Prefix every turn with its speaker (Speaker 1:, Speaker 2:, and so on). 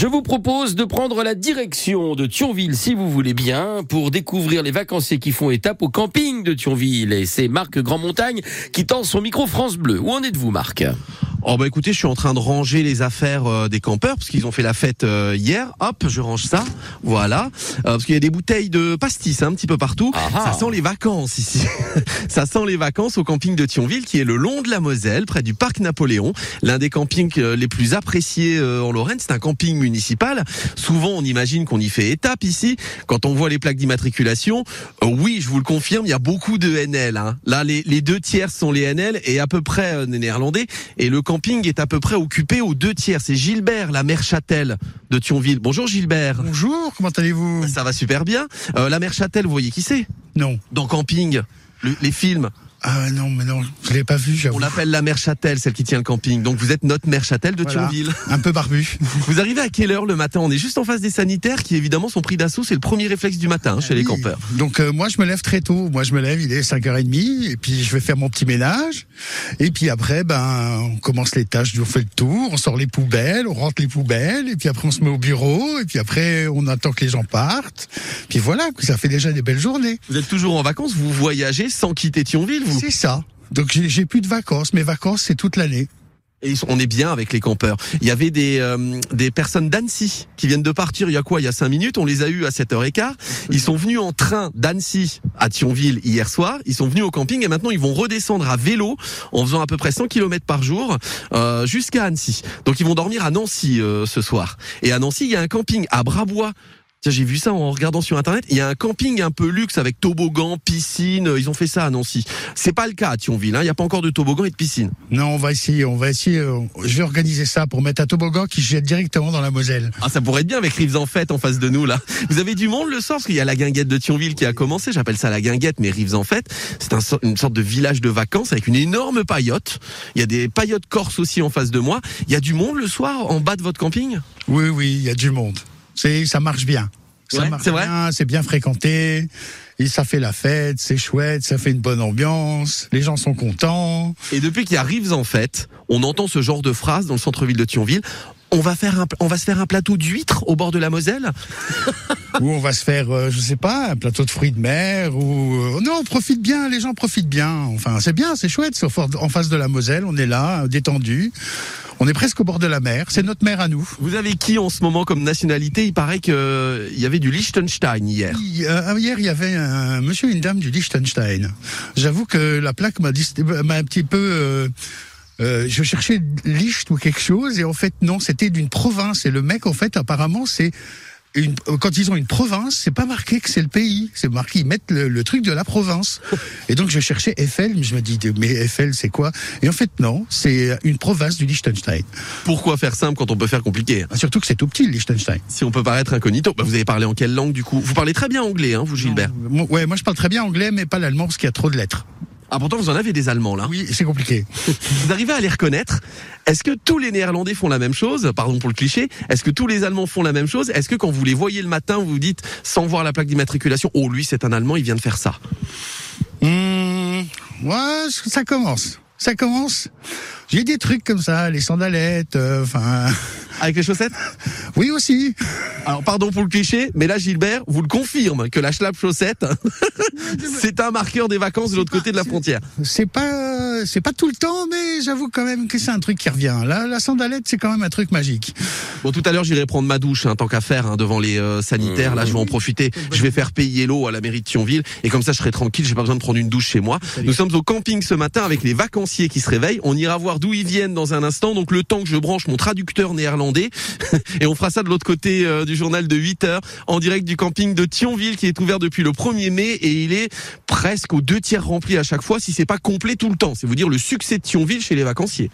Speaker 1: Je vous propose de prendre la direction de Thionville, si vous voulez bien, pour découvrir les vacanciers qui font étape au camping de Thionville. Et c'est Marc Grandmontagne qui tend son micro France Bleu. Où en êtes-vous, Marc?
Speaker 2: Oh bah écoutez, je suis en train de ranger les affaires euh, des campeurs parce qu'ils ont fait la fête euh, hier. Hop, je range ça. Voilà. Euh, parce qu'il y a des bouteilles de pastis hein, un petit peu partout.
Speaker 1: Ah
Speaker 2: ça sent les vacances ici. ça sent les vacances au camping de Thionville qui est le long de la Moselle, près du parc Napoléon. L'un des campings les plus appréciés en Lorraine. C'est un camping municipal. Souvent, on imagine qu'on y fait étape ici. Quand on voit les plaques d'immatriculation, oui, je vous le confirme, il y a beaucoup de NL. Hein. Là, les, les, deux tiers sont les NL et à peu près des néerlandais. Et le camping est à peu près occupé aux deux tiers. C'est Gilbert, la mère Châtel de Thionville. Bonjour Gilbert.
Speaker 3: Bonjour, comment allez-vous?
Speaker 2: Ça va super bien. Euh, la mère Châtel, vous voyez qui c'est?
Speaker 3: Non.
Speaker 2: Dans Camping, le, les films.
Speaker 3: Ah non, mais non, je l'ai pas vu. j'avoue.
Speaker 2: On l'appelle la mère Châtel, celle qui tient le camping. Donc vous êtes notre mère Châtel de
Speaker 3: Voilà.
Speaker 2: Thionville.
Speaker 3: Un peu barbu.
Speaker 2: Vous arrivez à quelle heure le matin? On est juste en face des sanitaires qui évidemment sont pris d'assaut. C'est le premier réflexe du matin hein, chez les
Speaker 3: Oui.
Speaker 2: campeurs.
Speaker 3: Donc euh, moi je me lève très tôt. Moi je me lève, il est 5h30 et puis je vais faire mon petit ménage. Et puis après ben on commence les tâches, on fait le tour, on sort les poubelles, on rentre les poubelles et puis après on se met au bureau et puis après on attend que les gens partent. Puis voilà, ça fait déjà des belles journées.
Speaker 2: Vous êtes toujours en vacances, vous voyagez sans quitter Thionville, vous
Speaker 3: C'est ça. Donc j'ai plus de vacances. Mes vacances c'est toute l'année.
Speaker 2: Et on est bien avec les campeurs. Il y avait des, euh, des personnes d'Annecy qui viennent de partir il y a quoi? Il y a cinq minutes. On les a eus à 7h15. Ils sont venus en train d'Annecy à Thionville hier soir. Ils sont venus au camping et maintenant ils vont redescendre à vélo en faisant à peu près 100 km par jour euh, jusqu'à Annecy. Donc ils vont dormir à Nancy euh, ce soir. Et à Nancy, il y a un camping à Brabois. J'ai vu ça en regardant sur internet. Il y a un camping un peu luxe avec toboggan, piscine. Ils ont fait ça à Nancy. C'est pas le cas à Thionville. hein. Il n'y a pas encore de toboggan et de piscine.
Speaker 3: Non, on va essayer, on va essayer. euh, Je vais organiser ça pour mettre un toboggan qui jette directement dans la Moselle.
Speaker 2: Ah, ça pourrait être bien avec Rives en fête en face de nous, là. Vous avez du monde le soir, parce qu'il y a la guinguette de Thionville qui a commencé. J'appelle ça la guinguette, mais Rives en fête. C'est un une sorte de village de vacances avec une énorme paillote. Il y a des paillotes corses aussi en face de moi. Il y a du monde le soir en bas de votre camping?
Speaker 3: Oui, oui, il y a du monde. C'est, ça marche bien. Ça
Speaker 2: Ouais,
Speaker 3: marche
Speaker 2: c'est
Speaker 3: bien, c'est bien fréquenté. Et ça fait la fête, c'est chouette, ça fait une bonne ambiance. Les gens sont contents.
Speaker 2: Et depuis qu'il y a Rives en fête, on entend ce genre de phrase dans le centre-ville de Thionville. On va faire un, on va se faire un plateau d'huîtres au bord de la Moselle.
Speaker 3: Ou on va se faire, euh, je sais pas, un plateau de fruits de mer. Ou euh, non, on profite bien. Les gens profitent bien. Enfin, c'est bien, c'est chouette. C'est au fort- en face de la Moselle, on est là, détendu. On est presque au bord de la mer. C'est notre mer à nous.
Speaker 2: Vous avez qui en ce moment comme nationalité? Il paraît qu'il y avait du Liechtenstein hier.
Speaker 3: Hi- euh, Hier, il y avait un monsieur et une dame du Liechtenstein. J'avoue que la plaque m'a un petit peu. Euh, je cherchais Licht ou quelque chose et en fait non, c'était d'une province et le mec en fait apparemment c'est une, quand ils ont une province, c'est pas marqué que c'est le pays, c'est marqué ils mettent le, le truc de la province. Et donc je cherchais Eiffel, mais je me dis mais Eiffel c'est quoi? Et en fait non, c'est une province du Liechtenstein.
Speaker 2: Pourquoi faire simple quand on peut faire compliqué?
Speaker 3: Surtout que c'est tout petit le Liechtenstein.
Speaker 2: Si on peut paraître incognito, bah vous avez parlé en quelle langue du coup? Vous parlez très bien anglais, hein, vous Gilbert.
Speaker 3: Moi- Ouais, moi je parle très bien anglais mais pas l'allemand parce qu'il y a trop de lettres.
Speaker 2: Ah pourtant vous en avez des Allemands là.
Speaker 3: Oui, c'est compliqué.
Speaker 2: Vous arrivez à les reconnaître Est-ce que tous les Néerlandais font la même chose? Pardon pour le cliché. Est-ce que tous les Allemands font la même chose? Est-ce que quand vous les voyez le matin, vous vous dites sans voir la plaque d'immatriculation, oh lui c'est un Allemand, il vient de faire ça.
Speaker 3: Mmh, ouais, ça commence. Ça commence. J'ai des trucs comme ça, les sandalettes, euh, enfin.
Speaker 2: Avec les chaussettes
Speaker 3: oui aussi.
Speaker 2: Alors pardon pour le cliché, mais là Gilbert vous le confirme que la schlapp chaussette, c'est un marqueur des vacances de l'autre côté de la frontière.
Speaker 3: C'est pas, c'est pas tout le temps, mais j'avoue quand même que c'est un truc qui revient. La, la sandalette, c'est quand même un truc magique.
Speaker 2: Bon, tout à l'heure, j'irai prendre ma douche, hein, tant qu'à faire, hein, devant les euh, sanitaires. Là, je vais en profiter. Je vais faire payer l'eau à la mairie de Thionville. Et comme ça, je serai tranquille. J'ai pas besoin de prendre une douche chez moi. Nous sommes au camping ce matin avec les vacanciers qui se réveillent. On ira voir d'où ils viennent dans un instant. Donc, le temps que je branche mon traducteur néerlandais. et on fera ça de l'autre côté euh, du journal de 8 heures en direct du camping de Thionville qui est ouvert depuis le 1er mai et il est presque aux deux tiers rempli à chaque fois si c'est pas complet tout le temps. C'est vous dire le succès de Thionville chez les vacanciers.